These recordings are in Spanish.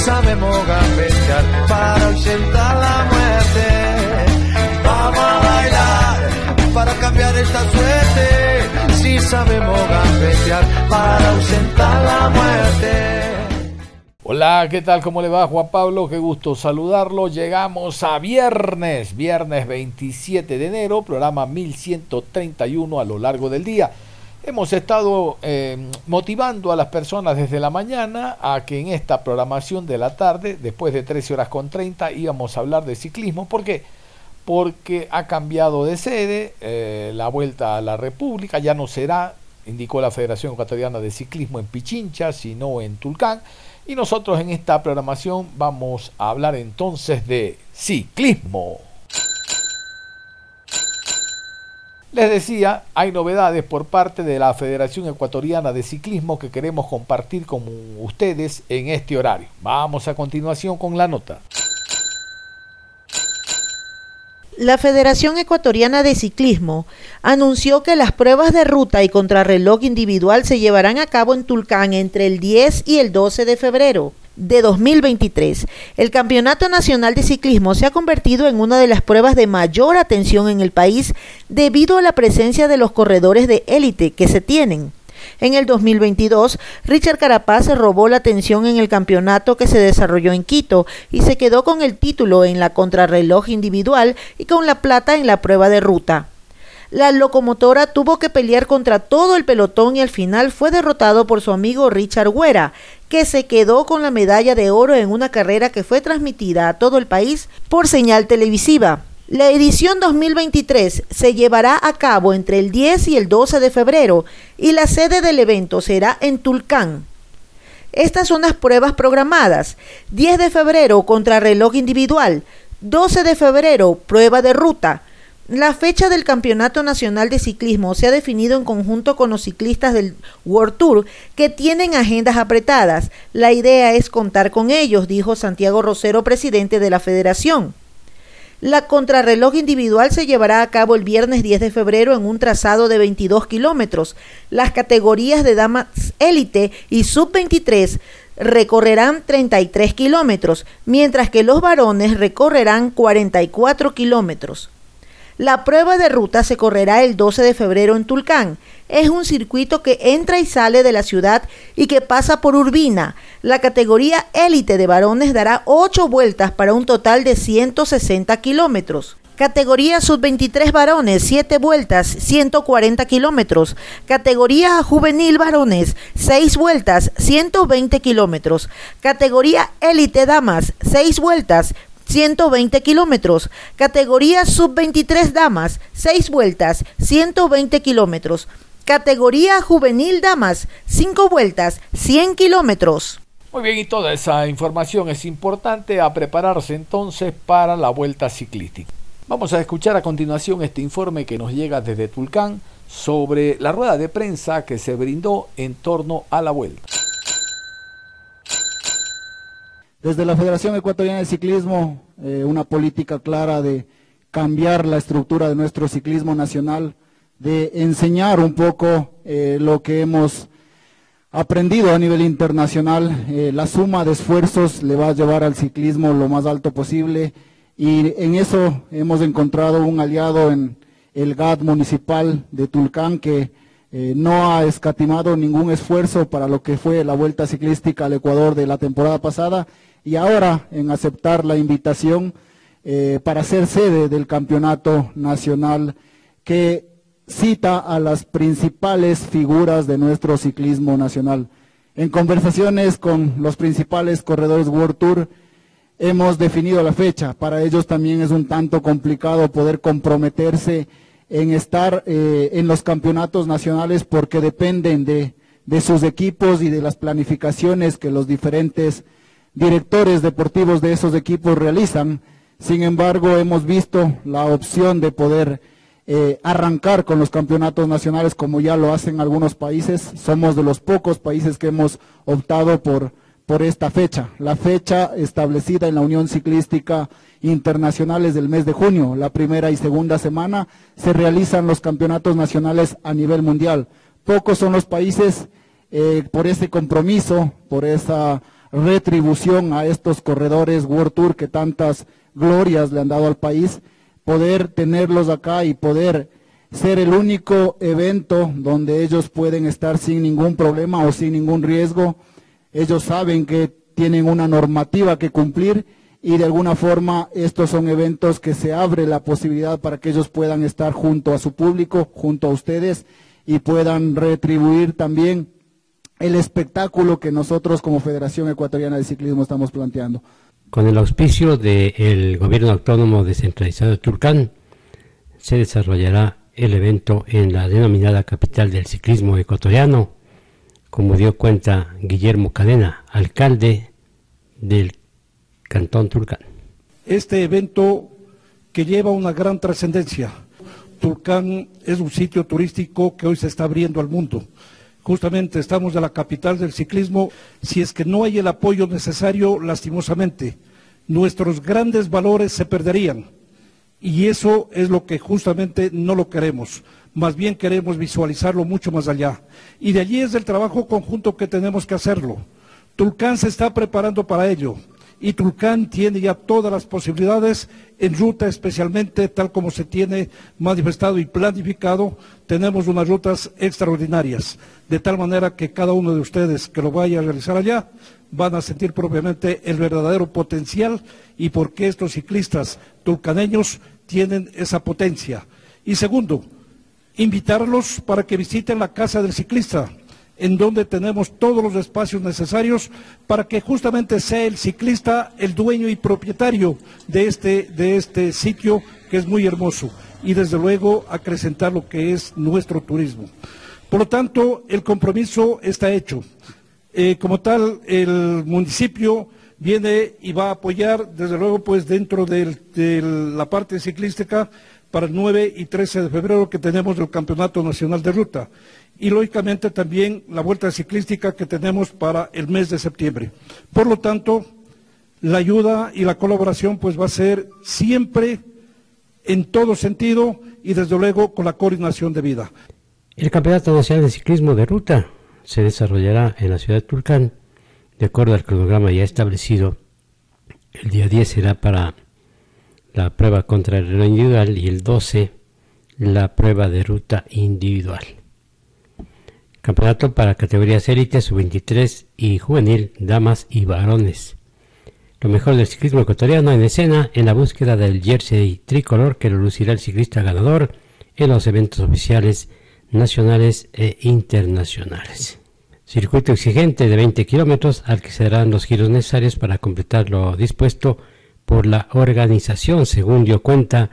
Sabemos gambetear para ausentar la muerte. Vamos a bailar para cambiar esta suerte. Si sabemos gambetear para ausentar la muerte. Hola, ¿qué tal? ¿Cómo le va Juan Pablo? Qué gusto saludarlo. Llegamos a viernes, viernes 27 de enero, programa 1131 a lo largo del día. Hemos estado eh, motivando a las personas desde la mañana a que en esta programación de la tarde, después de 13 horas con 30, íbamos a hablar de ciclismo. ¿Por qué? Porque ha cambiado de sede, eh, la vuelta a la República ya no será, indicó la Federación Ecuatoriana de Ciclismo en Pichincha, sino en Tulcán. Y nosotros en esta programación vamos a hablar entonces de ciclismo. Les decía, hay novedades por parte de la Federación Ecuatoriana de Ciclismo que queremos compartir con ustedes en este horario. Vamos a continuación con la nota. La Federación Ecuatoriana de Ciclismo anunció que las pruebas de ruta y contrarreloj individual se llevarán a cabo en Tulcán entre el 10 y el 12 de febrero de 2023. El Campeonato Nacional de Ciclismo se ha convertido en una de las pruebas de mayor atención en el país debido a la presencia de los corredores de élite que se tienen. En el 2022, Richard Carapaz robó la atención en el campeonato que se desarrolló en Quito y se quedó con el título en la contrarreloj individual y con la plata en la prueba de ruta. La locomotora tuvo que pelear contra todo el pelotón y al final fue derrotado por su amigo Richard Güera, que se quedó con la medalla de oro en una carrera que fue transmitida a todo el país por señal televisiva. La edición 2023 se llevará a cabo entre el 10 y el 12 de febrero y la sede del evento será en Tulcán. Estas son las pruebas programadas. 10 de febrero contrarreloj individual, 12 de febrero prueba de ruta, la fecha del Campeonato Nacional de Ciclismo se ha definido en conjunto con los ciclistas del World Tour que tienen agendas apretadas. La idea es contar con ellos, dijo Santiago Rosero, presidente de la federación. La contrarreloj individual se llevará a cabo el viernes 10 de febrero en un trazado de 22 kilómetros. Las categorías de damas élite y sub-23 recorrerán 33 kilómetros, mientras que los varones recorrerán 44 kilómetros. La prueba de ruta se correrá el 12 de febrero en Tulcán. Es un circuito que entra y sale de la ciudad y que pasa por Urbina. La categoría élite de varones dará 8 vueltas para un total de 160 kilómetros. Categoría sub-23 varones, 7 vueltas, 140 kilómetros. Categoría juvenil varones, 6 vueltas, 120 kilómetros. Categoría élite damas, 6 vueltas, 120 kilómetros. Categoría sub-23 damas, 6 vueltas, 120 kilómetros. Categoría juvenil damas, 5 vueltas, 100 kilómetros. Muy bien, y toda esa información es importante a prepararse entonces para la vuelta ciclística. Vamos a escuchar a continuación este informe que nos llega desde Tulcán sobre la rueda de prensa que se brindó en torno a la vuelta. Desde la Federación Ecuatoriana de Ciclismo, eh, una política clara de cambiar la estructura de nuestro ciclismo nacional, de enseñar un poco eh, lo que hemos aprendido a nivel internacional. Eh, la suma de esfuerzos le va a llevar al ciclismo lo más alto posible y en eso hemos encontrado un aliado en el GAD municipal de Tulcán que no ha escatimado ningún esfuerzo para lo que fue la vuelta ciclística al Ecuador de la temporada pasada y ahora en aceptar la invitación eh, para ser sede del campeonato nacional que cita a las principales figuras de nuestro ciclismo nacional. En conversaciones con los principales corredores World Tour, hemos definido la fecha. Para ellos también es un tanto complicado poder comprometerse en estar eh, en los campeonatos nacionales porque dependen de, de sus equipos y de las planificaciones que los diferentes directores deportivos de esos equipos realizan. Sin embargo, hemos visto la opción de poder eh, arrancar con los campeonatos nacionales como ya lo hacen algunos países. Somos de los pocos países que hemos optado por, por esta fecha. La fecha establecida en la Unión Ciclística Internacional es del mes de junio. La primera y segunda semana se realizan los campeonatos nacionales a nivel mundial. Pocos son los países eh, por ese compromiso, por esa retribución a estos corredores World Tour que tantas glorias le han dado al país poder tenerlos acá y poder ser el único evento donde ellos pueden estar sin ningún problema o sin ningún riesgo. Ellos saben que tienen una normativa que cumplir y de alguna forma estos son eventos que se abre la posibilidad para que ellos puedan estar junto a su público, junto a ustedes y puedan retribuir también el espectáculo que nosotros como Federación Ecuatoriana de Ciclismo estamos planteando. Con el auspicio del Gobierno Autónomo Descentralizado de Turcán, se desarrollará el evento en la denominada capital del ciclismo ecuatoriano, como dio cuenta Guillermo Cadena, alcalde del Cantón Turcán. Este evento que lleva una gran trascendencia. Turcán es un sitio turístico que hoy se está abriendo al mundo. Justamente estamos de la capital del ciclismo. Si es que no hay el apoyo necesario, lastimosamente, nuestros grandes valores se perderían. Y eso es lo que justamente no lo queremos. Más bien queremos visualizarlo mucho más allá. Y de allí es el trabajo conjunto que tenemos que hacerlo. Tulcán se está preparando para ello y Tulcán tiene ya todas las posibilidades en ruta, especialmente tal como se tiene manifestado y planificado, tenemos unas rutas extraordinarias, de tal manera que cada uno de ustedes que lo vaya a realizar allá van a sentir propiamente el verdadero potencial y por qué estos ciclistas tulcaneños tienen esa potencia. Y segundo, invitarlos para que visiten la Casa del Ciclista, en donde tenemos todos los espacios necesarios para que justamente sea el ciclista el dueño y propietario de este, de este sitio que es muy hermoso y desde luego acrecentar lo que es nuestro turismo. Por lo tanto, el compromiso está hecho. Eh, como tal, el municipio viene y va a apoyar, desde luego, pues dentro de la parte ciclística para el 9 y 13 de febrero que tenemos el Campeonato Nacional de Ruta y lógicamente también la vuelta ciclística que tenemos para el mes de septiembre. Por lo tanto, la ayuda y la colaboración pues va a ser siempre en todo sentido y desde luego con la coordinación de vida. El Campeonato Nacional de Ciclismo de Ruta se desarrollará en la ciudad de Tulcán de acuerdo al cronograma ya establecido. El día 10 será para la prueba contra el reloj individual y el 12 la prueba de ruta individual. Campeonato para categorías élite, sub-23 y juvenil, damas y varones. Lo mejor del ciclismo ecuatoriano en escena en la búsqueda del jersey tricolor que lo lucirá el ciclista ganador en los eventos oficiales nacionales e internacionales. Circuito exigente de 20 kilómetros al que se darán los giros necesarios para completar lo dispuesto por la organización, según dio cuenta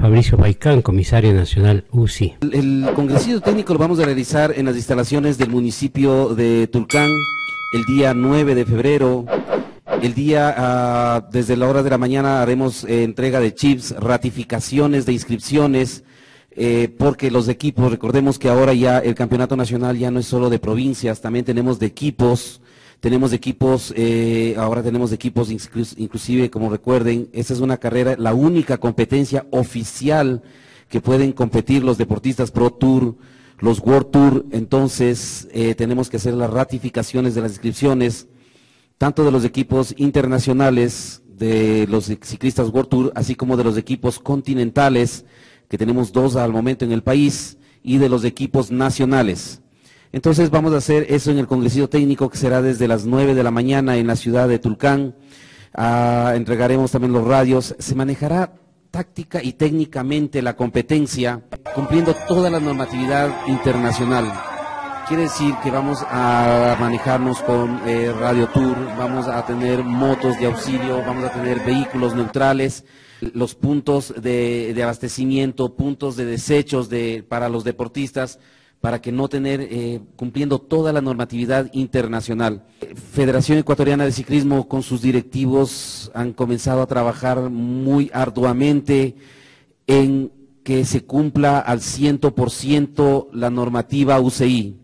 Fabricio Baicán, comisario nacional UCI. El, congresito técnico lo vamos a realizar en las instalaciones del municipio de Tulcán el día 9 de febrero. El día, ah, desde la hora de la mañana, haremos eh, entrega de chips, ratificaciones de inscripciones, eh, porque los equipos, recordemos que ahora ya el campeonato nacional ya no es solo de provincias, también tenemos de equipos tenemos equipos, eh, ahora tenemos equipos inclusive, como recuerden, esta es una carrera, la única competencia oficial que pueden competir los deportistas Pro Tour, los World Tour, entonces eh, tenemos que hacer las ratificaciones de las inscripciones, tanto de los equipos internacionales, de los ciclistas World Tour, así como de los equipos continentales, que tenemos dos al momento en el país, y de los equipos nacionales. Entonces vamos a hacer eso en el Congresito Técnico que será desde las 9 de la mañana en la ciudad de Tulcán. Ah, entregaremos también los radios. Se manejará táctica y técnicamente la competencia cumpliendo toda la normatividad internacional. Quiere decir que vamos a manejarnos con eh, Radio Tour, vamos a tener motos de auxilio, vamos a tener vehículos neutrales, los puntos de, abastecimiento, puntos de desechos de, para los deportistas, para que no tener, eh, cumpliendo toda la normatividad internacional. Federación Ecuatoriana de Ciclismo con sus directivos han comenzado a trabajar muy arduamente en que se cumpla al 100% la normativa UCI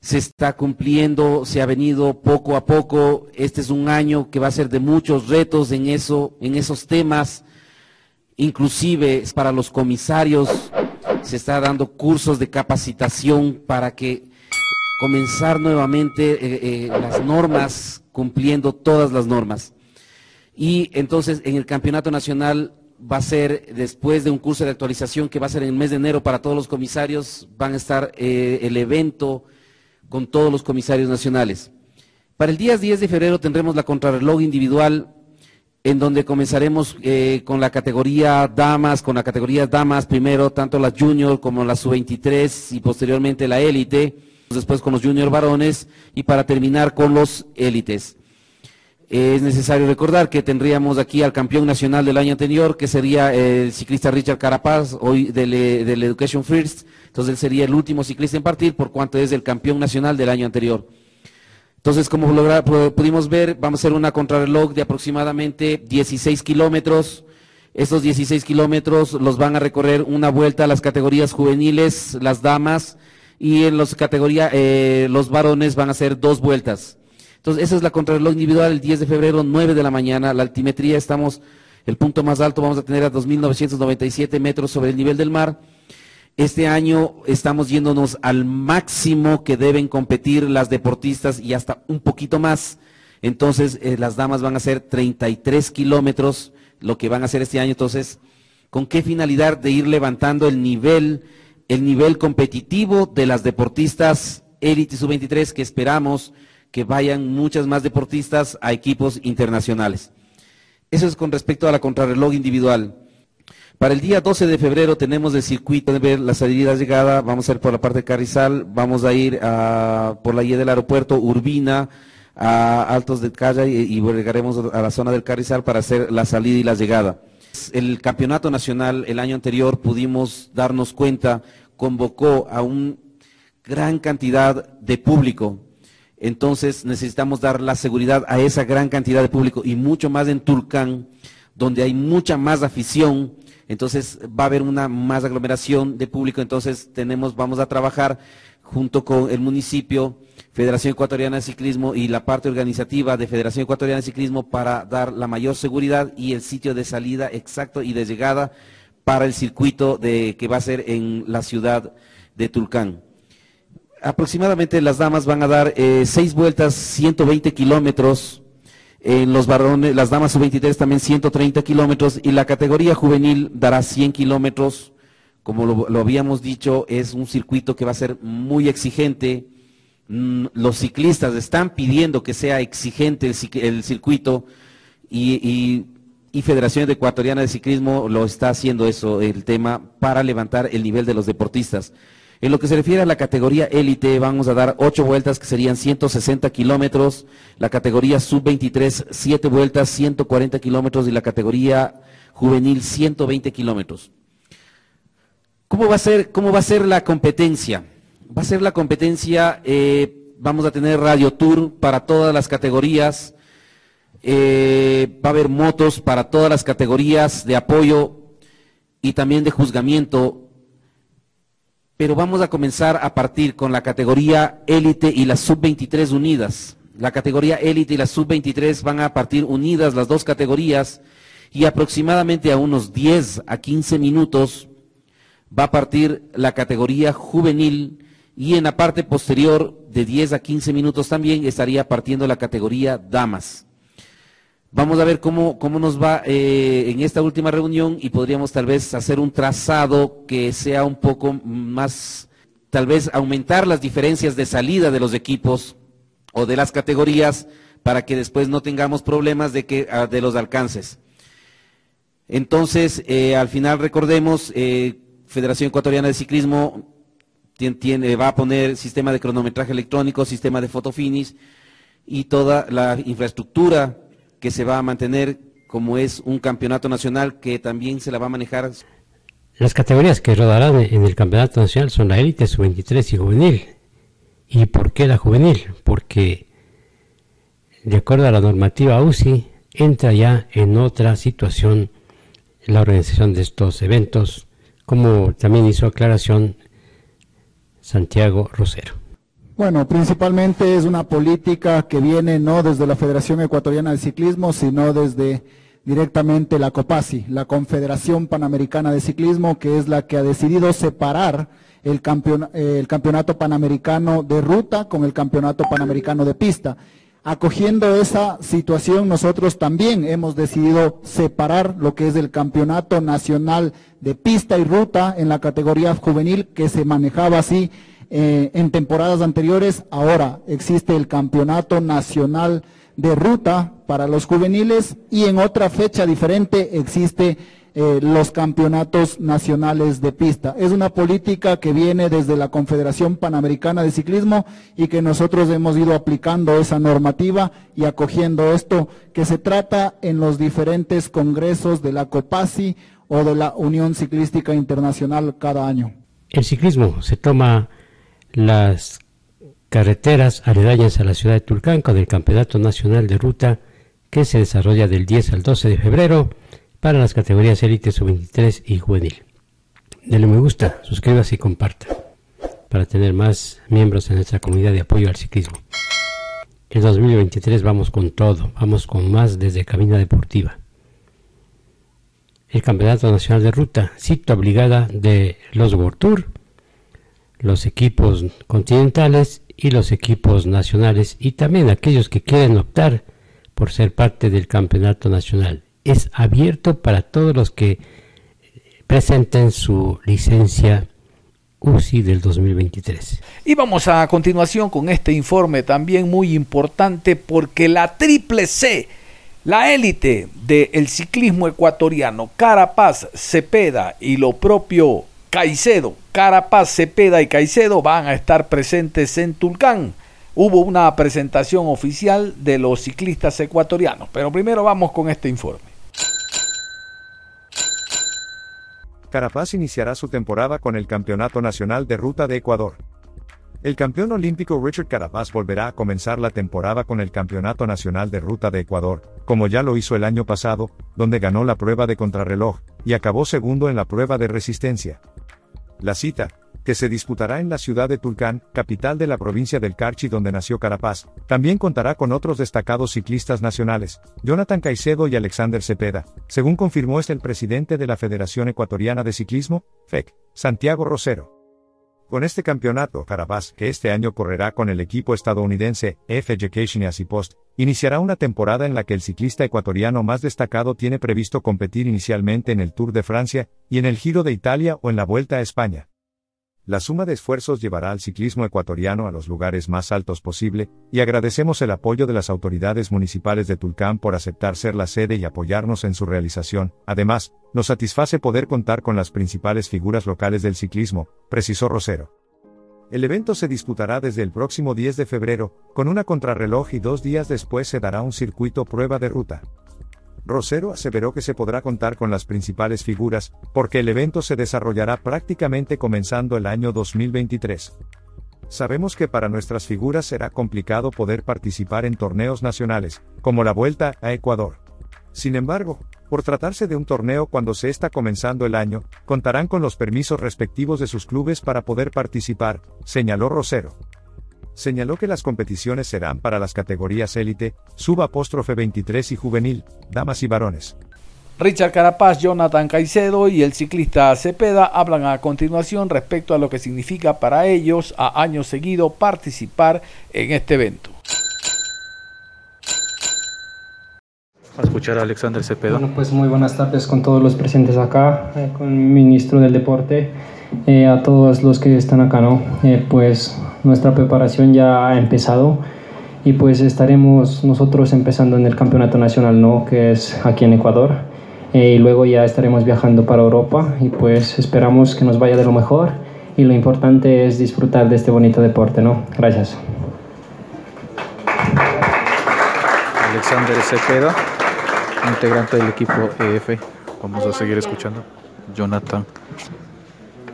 se está cumpliendo, se ha venido poco a poco. Este es un año que va a ser de muchos retos en eso, en esos temas. Inclusive para los comisarios se está dando cursos de capacitación para que comenzar nuevamente eh, eh, las normas, cumpliendo todas las normas. Y entonces en el campeonato nacional va a ser después de un curso de actualización que va a ser en el mes de enero para todos los comisarios, van a estar eh, el evento con todos los comisarios nacionales. Para el día 10 de febrero tendremos la contrarreloj individual en donde comenzaremos eh, con la categoría damas, con la categoría damas primero, tanto las junior como las sub-23 y posteriormente la élite, después con los junior varones y para terminar con los élites. Es necesario recordar que tendríamos aquí al campeón nacional del año anterior, que sería el ciclista Richard Carapaz, hoy del, del Education First. Entonces él sería el último ciclista en partir por cuanto es el campeón nacional del año anterior. Entonces, como pudimos ver, vamos a hacer una contrarreloj de aproximadamente 16 kilómetros. Estos 16 kilómetros los van a recorrer una vuelta a las categorías juveniles, las damas, y en las categorías, eh, los varones van a hacer dos vueltas. Entonces, esa es la contrarreloj individual el 10 de febrero, 9 de la mañana. La altimetría estamos, el punto más alto vamos a tener a 2.997 metros sobre el nivel del mar. Este año estamos yéndonos al máximo que deben competir las deportistas y hasta un poquito más. Entonces, eh, las damas van a hacer 33 kilómetros, lo que van a hacer este año. Entonces, ¿con qué finalidad de ir levantando el nivel, el nivel competitivo de las deportistas élite sub-23 que esperamos que vayan muchas más deportistas a equipos internacionales. Eso es con respecto a la contrarreloj individual. Para el día 12 de febrero tenemos el circuito de ver la salida llegada, vamos a ir por la parte de Carrizal, vamos a ir por la guía del aeropuerto, Urbina, a Altos de Calla y, llegaremos a la zona del Carrizal para hacer la salida y la llegada. El campeonato nacional el año anterior pudimos darnos cuenta, convocó a una gran cantidad de público, entonces necesitamos dar la seguridad a esa gran cantidad de público y mucho más en Tulcán, donde hay mucha más afición. Entonces va a haber una más aglomeración de público. Entonces tenemos, vamos a trabajar junto con el municipio, Federación Ecuatoriana de Ciclismo y la parte organizativa de Federación Ecuatoriana de Ciclismo para dar la mayor seguridad y el sitio de salida exacto y de llegada para el circuito de, que va a ser en la ciudad de Tulcán aproximadamente las damas van a dar eh, seis vueltas, 120 kilómetros. En los varones, las damas sub-23 también 130 kilómetros y la categoría juvenil dará 100 kilómetros. Como lo, habíamos dicho, es un circuito que va a ser muy exigente. Mm, los ciclistas están pidiendo que sea exigente el, circuito y, y Federación Ecuatoriana de Ciclismo lo está haciendo eso, el tema, para levantar el nivel de los deportistas. En lo que se refiere a la categoría élite, vamos a dar ocho vueltas que serían 160 kilómetros, la categoría sub-23, siete vueltas, 140 kilómetros y la categoría juvenil, 120 kilómetros. ¿Cómo va, a ser, ¿Cómo va a ser la competencia? Va a ser la competencia, eh, vamos a tener radio tour para todas las categorías, eh, va a haber motos para todas las categorías de apoyo y también de juzgamiento pero vamos a comenzar a partir con la categoría élite y la sub-23 unidas. La categoría élite y la sub-23 van a partir unidas las dos categorías y aproximadamente a unos 10 a 15 minutos va a partir la categoría juvenil y en la parte posterior de 10 a 15 minutos también estaría partiendo la categoría damas. Vamos a ver cómo, cómo nos va eh, en esta última reunión y podríamos tal vez hacer un trazado que sea un poco más, tal vez aumentar las diferencias de salida de los equipos o de las categorías para que después no tengamos problemas de, que, ah, de los alcances. Entonces, eh, al final recordemos, eh, Federación Ecuatoriana de Ciclismo tiene, va a poner sistema de cronometraje electrónico, sistema de fotofinish y toda la infraestructura que se va a mantener como es un campeonato nacional que también se la va a manejar. Las categorías que rodarán en el campeonato nacional son la élite, sub-23 y juvenil. ¿Y por qué la juvenil? Porque de acuerdo a la normativa UCI, entra ya en otra situación la organización de estos eventos, como también hizo aclaración Santiago Rosero. Bueno, principalmente es una política que viene no desde la Federación Ecuatoriana de Ciclismo, sino desde directamente la COPASI, la Confederación Panamericana de Ciclismo, que es la que ha decidido separar el, el campeonato panamericano de ruta con el campeonato panamericano de pista. Acogiendo esa situación, nosotros también hemos decidido separar lo que es el campeonato nacional de pista y ruta en la categoría juvenil que se manejaba así eh, en temporadas anteriores. Ahora existe el campeonato nacional de ruta para los juveniles y en otra fecha diferente existe eh, los campeonatos nacionales de pista. Es una política que viene desde la Confederación Panamericana de Ciclismo y que nosotros hemos ido aplicando esa normativa y acogiendo esto que se trata en los diferentes congresos de la COPASI o de la Unión Ciclística Internacional cada año. El ciclismo se toma las carreteras aledañas a la ciudad de Tulcán con el Campeonato Nacional de Ruta que se desarrolla del 10 al 12 de febrero para las categorías élite sub-23 y juvenil. Dele me gusta, suscríbase y comparta para tener más miembros en nuestra comunidad de apoyo al ciclismo. En 2023 vamos con todo, vamos con más desde Cabina Deportiva. El Campeonato Nacional de Ruta, cita obligada de los World los equipos continentales y los equipos nacionales y también aquellos que quieren optar por ser parte del Campeonato Nacional es abierto para todos los que presenten su licencia UCI del 2023. Y vamos a continuación con este informe también muy importante porque la triple C, la élite del ciclismo ecuatoriano, Carapaz, Cepeda y lo propio Caicedo, Carapaz, Cepeda y Caicedo van a estar presentes en Tulcán hubo una presentación oficial de los ciclistas ecuatorianos. Pero primero vamos con este informe. Carapaz iniciará su temporada con el Campeonato Nacional de Ruta de Ecuador. El campeón olímpico Richard Carapaz volverá a comenzar la temporada con el Campeonato Nacional de Ruta de Ecuador, como ya lo hizo el año pasado, donde ganó la prueba de contrarreloj, y acabó segundo en la prueba de resistencia. La cita, que se disputará en la ciudad de Tulcán, capital de la provincia del Carchi donde nació Carapaz, también contará con otros destacados ciclistas nacionales, Jonathan Caicedo y Alexander Cepeda, según confirmó este el presidente de la Federación Ecuatoriana de Ciclismo, FEC, Santiago Rosero. Con este campeonato, Carapaz, que este año correrá con el equipo estadounidense F Education y Post, iniciará una temporada en la que el ciclista ecuatoriano más destacado tiene previsto competir inicialmente en el Tour de Francia y en el Giro de Italia o en la Vuelta a España. La suma de esfuerzos llevará al ciclismo ecuatoriano a los lugares más altos posible, y agradecemos el apoyo de las autoridades municipales de Tulcán por aceptar ser la sede y apoyarnos en su realización. Además, nos satisface poder contar con las principales figuras locales del ciclismo, precisó Rosero. El evento se disputará desde el próximo 10 de febrero, con una contrarreloj y dos días después se dará un circuito prueba de ruta. Rosero aseveró que se podrá contar con las principales figuras, porque el evento se desarrollará prácticamente comenzando el año 2023. Sabemos que para nuestras figuras será complicado poder participar en torneos nacionales, como la Vuelta a Ecuador. Sin embargo, por tratarse de un torneo cuando se está comenzando el año, contarán con los permisos respectivos de sus clubes para poder participar, señaló Rosero señaló que las competiciones serán para las categorías élite, apóstrofe 23 y juvenil, damas y varones. Richard Carapaz, Jonathan Caicedo y el ciclista Cepeda hablan a continuación respecto a lo que significa para ellos a año seguido participar en este evento. A escuchar a Alexander Cepeda. Bueno, pues muy buenas tardes con todos los presentes acá, eh, con el ministro del Deporte, eh, a todos los que están acá, ¿no? Eh, pues nuestra preparación ya ha empezado y pues estaremos nosotros empezando en el campeonato nacional, ¿no? Que es aquí en Ecuador. Eh, y luego ya estaremos viajando para Europa y pues esperamos que nos vaya de lo mejor y lo importante es disfrutar de este bonito deporte, ¿no? Gracias. Alexander Cepeda, integrante del equipo EF. Vamos a seguir escuchando. Jonathan.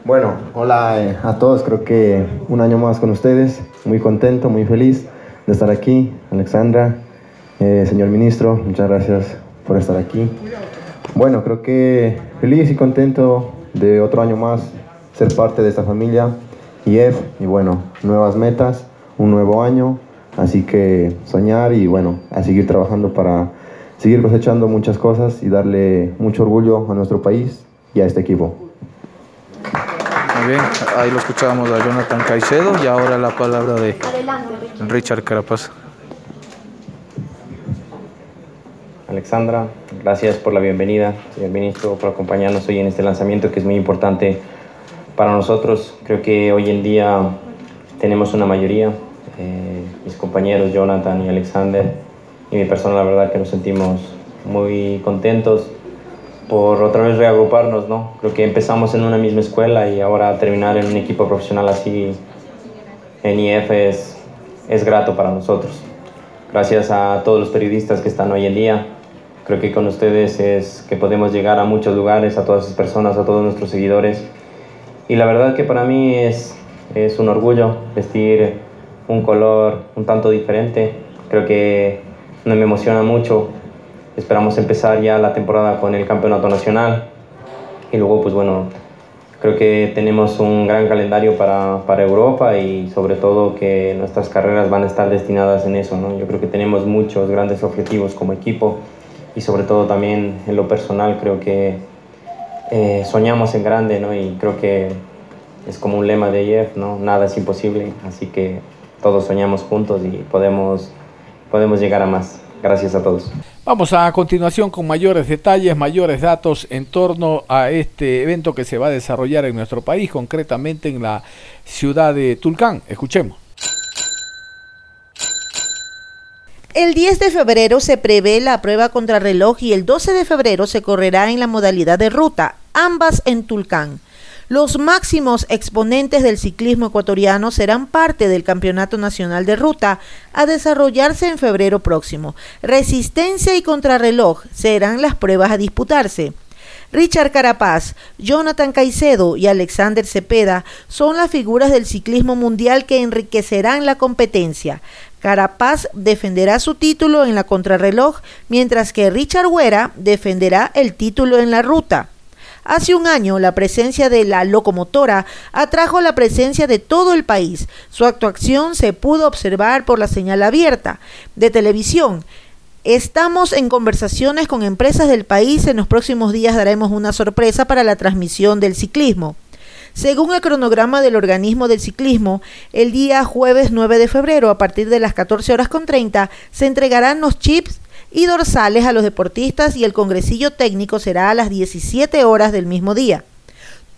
Bueno, hola eh, a todos, creo que un año más con ustedes, muy contento, muy feliz de estar aquí. Alexandra, eh, señor ministro, muchas gracias por estar aquí. Bueno, creo que feliz y contento de otro año más ser parte de esta familia IEF y bueno, nuevas metas, un nuevo año, así que soñar y bueno, a seguir trabajando para seguir cosechando muchas cosas y darle mucho orgullo a nuestro país y a este equipo. Muy bien, ahí lo escuchábamos a Jonathan Caicedo y ahora la palabra de Richard Carapaz. Alexandra, gracias por la bienvenida, señor ministro, por acompañarnos hoy en este lanzamiento que es muy importante para nosotros. Creo que hoy en día tenemos una mayoría, eh, mis compañeros Jonathan y Alexander y mi persona, la verdad que nos sentimos muy contentos por otra vez reagruparnos, ¿no? Creo que empezamos en una misma escuela y ahora terminar en un equipo profesional así en IF es, es grato para nosotros. Gracias a todos los periodistas que están hoy en día, Creo que con ustedes es que podemos llegar a muchos lugares, a todas esas personas, a todos nuestros seguidores. Y la verdad que para mí es, es un orgullo vestir un color un tanto diferente. Creo que me emociona mucho. Esperamos empezar ya la temporada con el campeonato nacional. Y luego, pues bueno, creo que tenemos un gran calendario para, para, Europa y sobre todo que nuestras carreras van a estar destinadas en eso. ¿no? Yo creo que tenemos muchos grandes objetivos como equipo y sobre todo también en lo personal creo que eh, soñamos en grande, ¿no? Y creo que es como un lema de Jeff, ¿no? Nada es imposible, así que todos soñamos juntos y podemos, podemos llegar a más. Gracias a todos. Vamos a continuación con mayores detalles, mayores datos en torno a este evento que se va a desarrollar en nuestro país, concretamente en la ciudad de Tulcán. Escuchemos. El 10 de febrero se prevé la prueba contrarreloj y el 12 de febrero se correrá en la modalidad de ruta, ambas en Tulcán. Los máximos exponentes del ciclismo ecuatoriano serán parte del Campeonato Nacional de Ruta a desarrollarse en febrero próximo. Resistencia y contrarreloj serán las pruebas a disputarse. Richard Carapaz, Jonathan Caicedo y Alexander Cepeda son las figuras del ciclismo mundial que enriquecerán la competencia. Carapaz defenderá su título en la contrarreloj, mientras que Richard Huera defenderá el título en la ruta. Hace un año la presencia de la locomotora atrajo la presencia de todo el país. Su actuación se pudo observar por la señal abierta de televisión. Estamos en conversaciones con empresas del país. En los próximos días daremos una sorpresa para la transmisión del ciclismo. Según el cronograma del organismo del ciclismo, el día jueves 9 de febrero, a partir de las 14 horas con 30, se entregarán los chips y dorsales a los deportistas y el congresillo técnico será a las 17 horas del mismo día.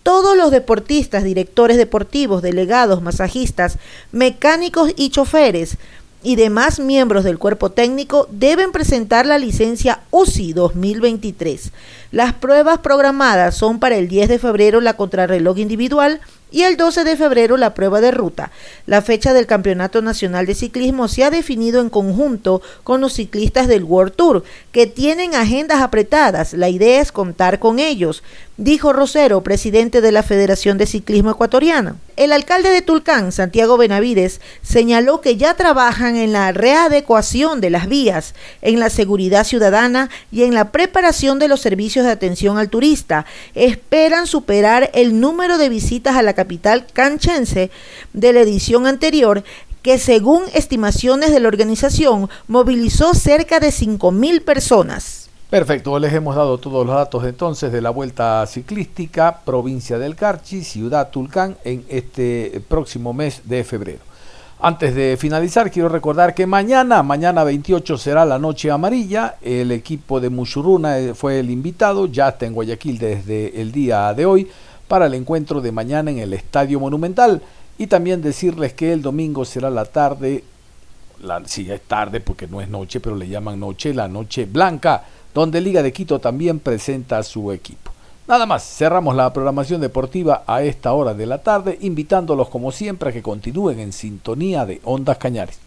Todos los deportistas, directores deportivos, delegados, masajistas, mecánicos y choferes y demás miembros del cuerpo técnico deben presentar la licencia UCI 2023. Las pruebas programadas son para el 10 de febrero la contrarreloj individual y el 12 de febrero la prueba de ruta. La fecha del Campeonato Nacional de Ciclismo se ha definido en conjunto con los ciclistas del World Tour, que tienen agendas apretadas. La idea es contar con ellos, dijo Rosero, presidente de la Federación de Ciclismo Ecuatoriana. El alcalde de Tulcán, Santiago Benavides, señaló que ya trabajan en la readecuación de las vías, en la seguridad ciudadana y en la preparación de los servicios de atención al turista. Esperan superar el número de visitas a la capital canchense de la edición anterior que según estimaciones de la organización movilizó cerca de 5.000 personas. Perfecto, les hemos dado todos los datos entonces de la Vuelta Ciclística, provincia del Carchi, ciudad Tulcán, en este próximo mes de febrero. Antes de finalizar, quiero recordar que mañana, mañana 28 será la noche amarilla. El equipo de Mushuruna eh, fue el invitado, ya está en Guayaquil desde el día de hoy para el encuentro de mañana en el Estadio Monumental. Y también decirles que el domingo será la tarde, la, sí es tarde porque no es noche, pero le llaman noche, la noche blanca, donde Liga de Quito también presenta a su equipo. Nada más, cerramos la programación deportiva a esta hora de la tarde, invitándolos como siempre a que continúen en sintonía de Ondas Cañares.